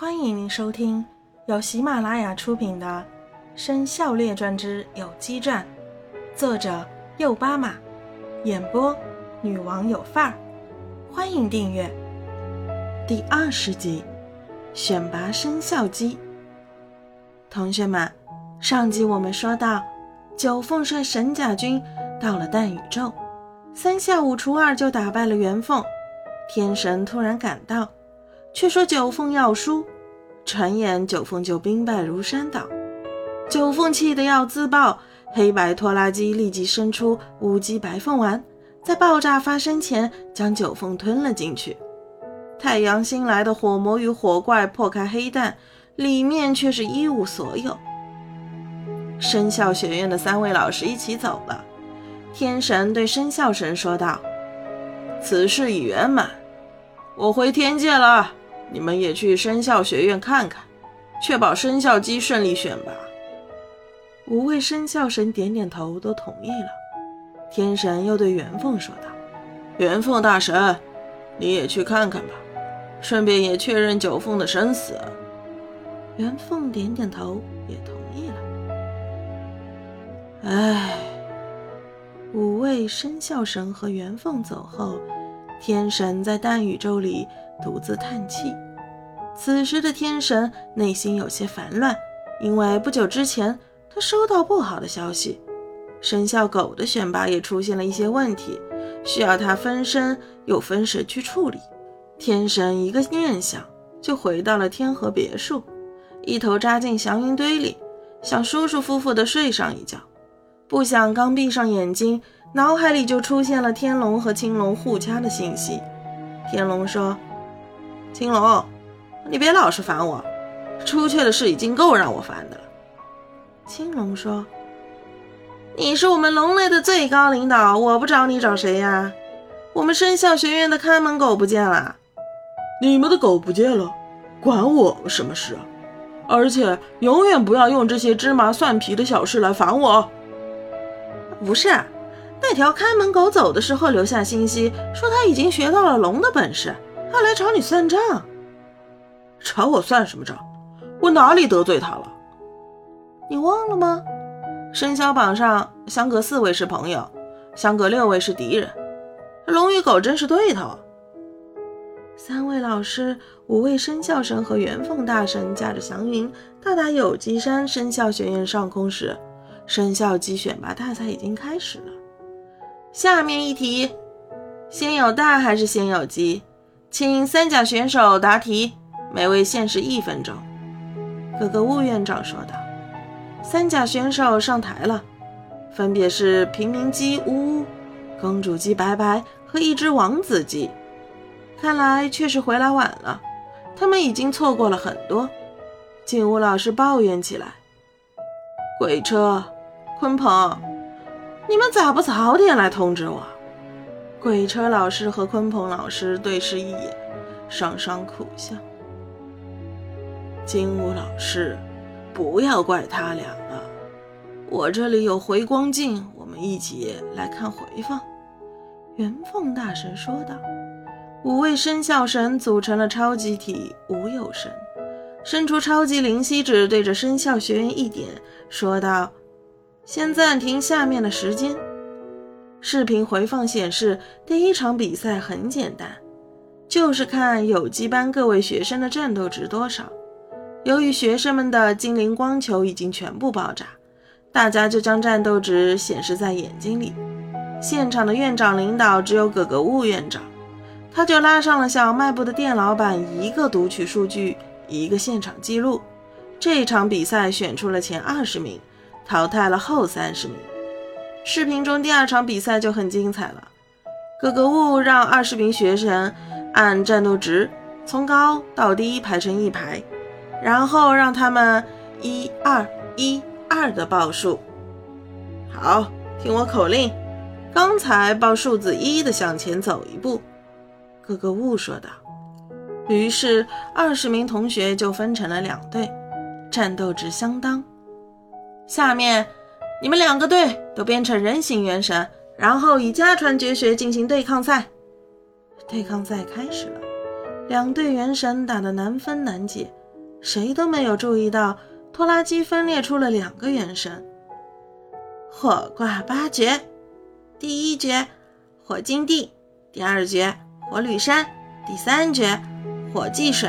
欢迎您收听由喜马拉雅出品的《生肖列传之有机传》，作者右巴马，演播女王有范儿。欢迎订阅。第二十集，选拔生肖鸡。同学们，上集我们说到，九凤率神甲军到了淡宇宙，三下五除二就打败了元凤。天神突然赶到。却说九凤要输，转眼九凤就兵败如山倒。九凤气得要自爆，黑白拖拉机立即伸出乌鸡白凤丸，在爆炸发生前将九凤吞了进去。太阳新来的火魔与火怪破开黑蛋，里面却是一无所有。生肖学院的三位老师一起走了。天神对生肖神说道：“此事已圆满，我回天界了。”你们也去生肖学院看看，确保生肖鸡顺利选拔。五位生肖神点点头，都同意了。天神又对元凤说道：“元凤大神，你也去看看吧，顺便也确认九凤的生死。”元凤点点头，也同意了。唉，五位生肖神和元凤走后，天神在大宇宙里。独自叹气。此时的天神内心有些烦乱，因为不久之前他收到不好的消息，生肖狗的选拔也出现了一些问题，需要他分身又分神去处理。天神一个念想就回到了天河别墅，一头扎进祥云堆里，想舒舒服服的睡上一觉。不想刚闭上眼睛，脑海里就出现了天龙和青龙互掐的信息。天龙说。青龙，你别老是烦我，出去的事已经够让我烦的了。青龙说：“你是我们龙类的最高领导，我不找你找谁呀？我们生肖学院的看门狗不见了，你们的狗不见了，管我什么事啊？而且永远不要用这些芝麻蒜皮的小事来烦我。不是，那条看门狗走的时候留下信息，说他已经学到了龙的本事。”他来找你算账，找我算什么账？我哪里得罪他了？你忘了吗？生肖榜上相隔四位是朋友，相隔六位是敌人。龙与狗真是对头。三位老师、五位生肖神和元凤大神驾着祥云到达有机山生肖学院上空时，生肖鸡选拔大赛已经开始了。下面一题：先有蛋还是先有鸡？请三甲选手答题，每位限时一分钟。各个务院长说道。三甲选手上台了，分别是平民鸡呜呜、公主鸡白白和一只王子鸡。看来确实回来晚了，他们已经错过了很多。静武老师抱怨起来：“鬼车，鲲鹏，你们咋不早点来通知我？”鬼车老师和鲲鹏老师对视一眼，双双苦笑。金武老师，不要怪他俩了，我这里有回光镜，我们一起来看回放。元凤大神说道。五位生肖神组成了超级体无有神，伸出超级灵犀指对着生肖学员一点，说道：“先暂停下面的时间。”视频回放显示，第一场比赛很简单，就是看有机班各位学生的战斗值多少。由于学生们的精灵光球已经全部爆炸，大家就将战斗值显示在眼睛里。现场的院长领导只有葛格物院长，他就拉上了小卖部的店老板，一个读取数据，一个现场记录。这场比赛选出了前二十名，淘汰了后三十名。视频中第二场比赛就很精彩了。格格巫让二十名学生按战斗值从高到低排成一排，然后让他们一二一二的报数。好，听我口令，刚才报数字一的向前走一步。格格巫说道。于是二十名同学就分成了两队，战斗值相当。下面。你们两个队都变成人形元神，然后以家传绝学进行对抗赛。对抗赛开始了，两队元神打得难分难解，谁都没有注意到拖拉机分裂出了两个元神：火挂八绝，第一绝火金地，第二绝火铝山，第三绝火祭水，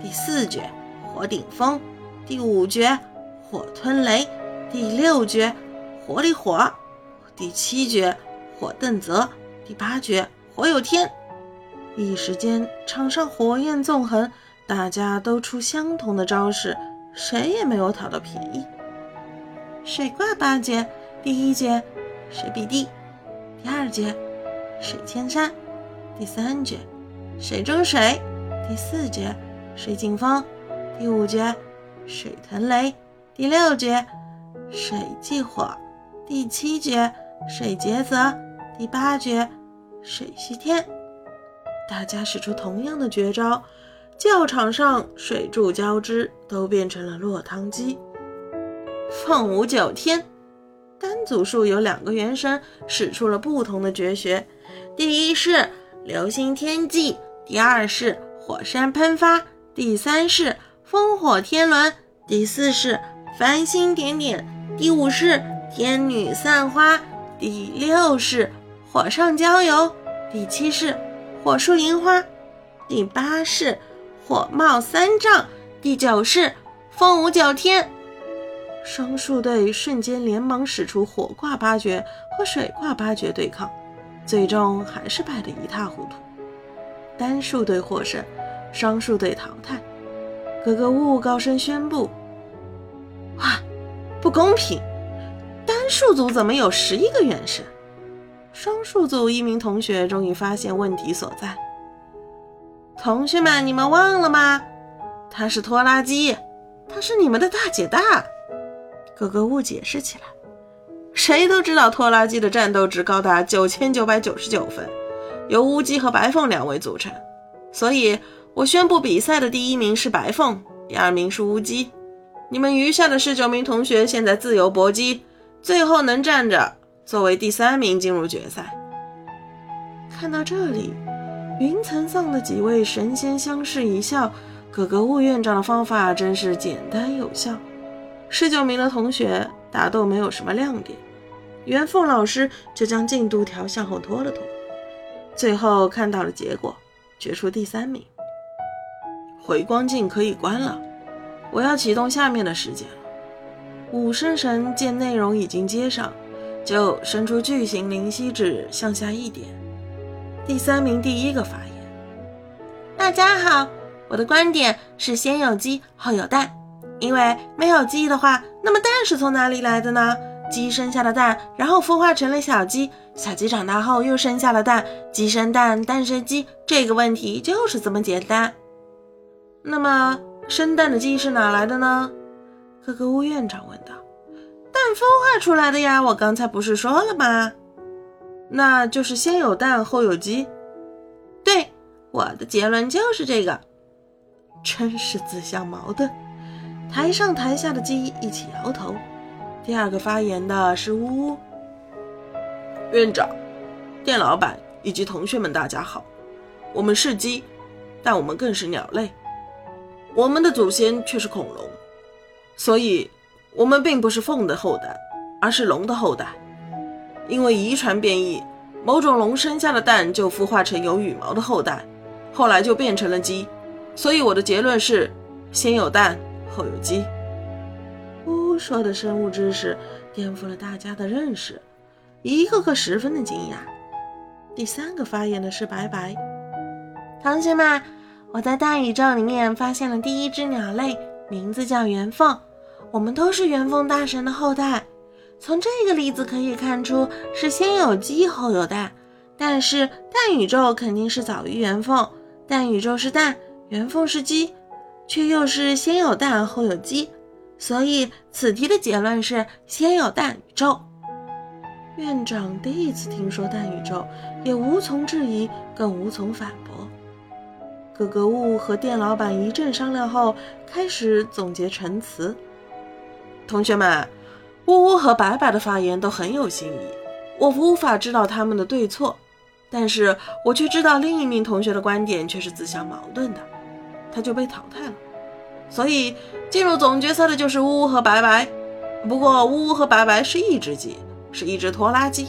第四绝火顶风，第五绝火吞雷，第六绝火里火，第七绝火邓泽，第八绝火有天。一时间，场上火焰纵横，大家都出相同的招式，谁也没有讨到便宜。水挂八绝，第一绝水比地，第二绝水千山，第三绝水中水，第四绝水镜风，第五绝水腾雷，第六绝水祭火，第七绝水劫泽，第八绝水续天。大家使出同样的绝招，教场上水柱交织，都变成了落汤鸡。凤舞九天，单组数有两个元神使出了不同的绝学，第一是流星天际，第二是火山喷发，第三是烽火天轮，第四是繁星点点，第五是天女散花，第六是火上浇油，第七是。火树银花，第八式火冒三丈，第九式风舞九天。双数队瞬间连忙使出火挂八绝和水挂八绝对抗，最终还是败得一塌糊涂。单数队获胜，双数队淘汰。格格巫高声宣布：“，不公平！单数组怎么有十一个元神？”双数组一名同学终于发现问题所在。同学们，你们忘了吗？他是拖拉机，他是你们的大姐大。格格巫解释起来。谁都知道拖拉机的战斗值高达九千九百九十九分，由乌鸡和白凤两位组成。所以我宣布比赛的第一名是白凤，第二名是乌鸡。你们余下的十九名同学现在自由搏击，最后能站着。作为第三名进入决赛。看到这里，云层上的几位神仙相视一笑。格格巫院长的方法真是简单有效。十九名的同学打斗没有什么亮点，袁凤老师就将进度条向后拖了拖。最后看到了结果，决出第三名。回光镜可以关了，我要启动下面的时间了。武生神见内容已经接上。就伸出巨型灵犀指向下一点。第三名第一个发言：“大家好，我的观点是先有鸡后有蛋，因为没有鸡的话，那么蛋是从哪里来的呢？鸡生下了蛋，然后孵化成了小鸡，小鸡长大后又生下了蛋，鸡生蛋，蛋生鸡，这个问题就是这么简单。那么生蛋的鸡是哪来的呢？”格格巫院长问道。蛋孵化出来的呀，我刚才不是说了吗？那就是先有蛋后有鸡。对，我的结论就是这个。真是自相矛盾。台上台下的鸡一起摇头。第二个发言的是呜呜。院长、店老板以及同学们，大家好。我们是鸡，但我们更是鸟类。我们的祖先却是恐龙，所以。我们并不是凤的后代，而是龙的后代。因为遗传变异，某种龙生下的蛋就孵化成有羽毛的后代，后来就变成了鸡。所以我的结论是：先有蛋，后有鸡。呜说的生物知识颠覆了大家的认识，一个个十分的惊讶。第三个发言的是白白，同学们，我在大宇宙里面发现了第一只鸟类，名字叫元凤。我们都是元凤大神的后代，从这个例子可以看出是先有鸡后有蛋，但是蛋宇宙肯定是早于元凤，蛋宇宙是蛋，元凤是鸡，却又是先有蛋后有鸡，所以此题的结论是先有蛋宇宙。院长第一次听说蛋宇宙，也无从质疑，更无从反驳。格格巫和店老板一阵商量后，开始总结陈词。同学们，呜呜和白白的发言都很有新意，我无法知道他们的对错，但是我却知道另一名同学的观点却是自相矛盾的，他就被淘汰了。所以进入总决赛的就是呜呜和白白。不过呜呜和白白是一只鸡，是一只拖拉机，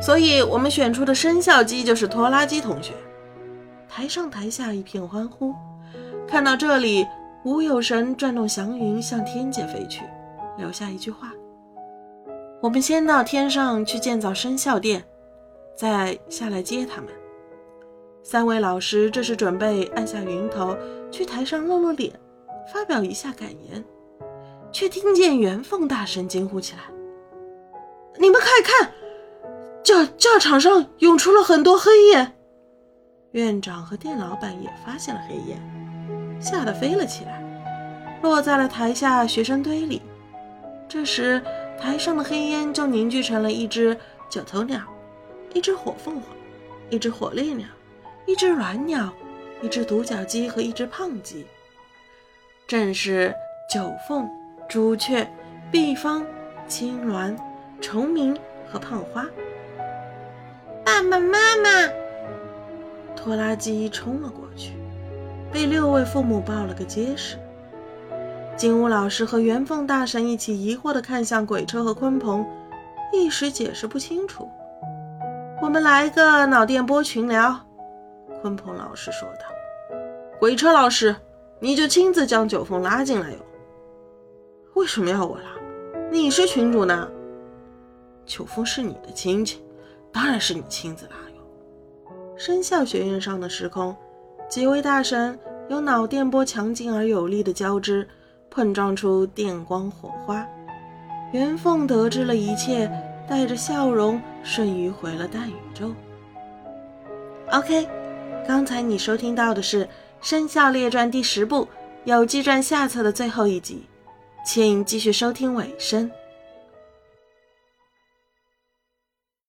所以我们选出的生肖鸡就是拖拉机同学。台上台下一片欢呼。看到这里，吴有神转动祥云向天界飞去，留下一句话：“我们先到天上去建造生肖殿，再下来接他们。”三位老师这时准备按下云头去台上露露脸，发表一下感言，却听见元凤大声惊呼起来：“你们快看，教教场上涌出了很多黑烟！”院长和店老板也发现了黑烟，吓得飞了起来，落在了台下学生堆里。这时，台上的黑烟就凝聚成了一只九头鸟，一只火凤凰，一只火烈鸟，一只鸾鸟，一只独角鸡和一只胖鸡，正是九凤、朱雀、碧芳、青鸾、虫鸣和胖花。爸爸妈妈。拖拉机冲了过去，被六位父母抱了个结实。金乌老师和元凤大神一起疑惑地看向鬼车和鲲鹏，一时解释不清楚。我们来个脑电波群聊。鲲鹏老师说道：“鬼车老师，你就亲自将九凤拉进来哟。为什么要我拉？你是群主呢。九凤是你的亲戚，当然是你亲自拉。”生肖学院上的时空，几位大神有脑电波强劲而有力的交织，碰撞出电光火花。元凤得知了一切，带着笑容瞬移回了大宇宙。OK，刚才你收听到的是《生肖列传》第十部《有机传》下册的最后一集，请继续收听尾声。